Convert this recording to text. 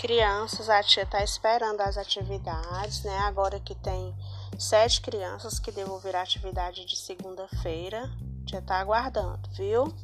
crianças, a tia está esperando as atividades, né? Agora que tem sete crianças que devolveram a atividade de segunda-feira, a tia está aguardando, viu?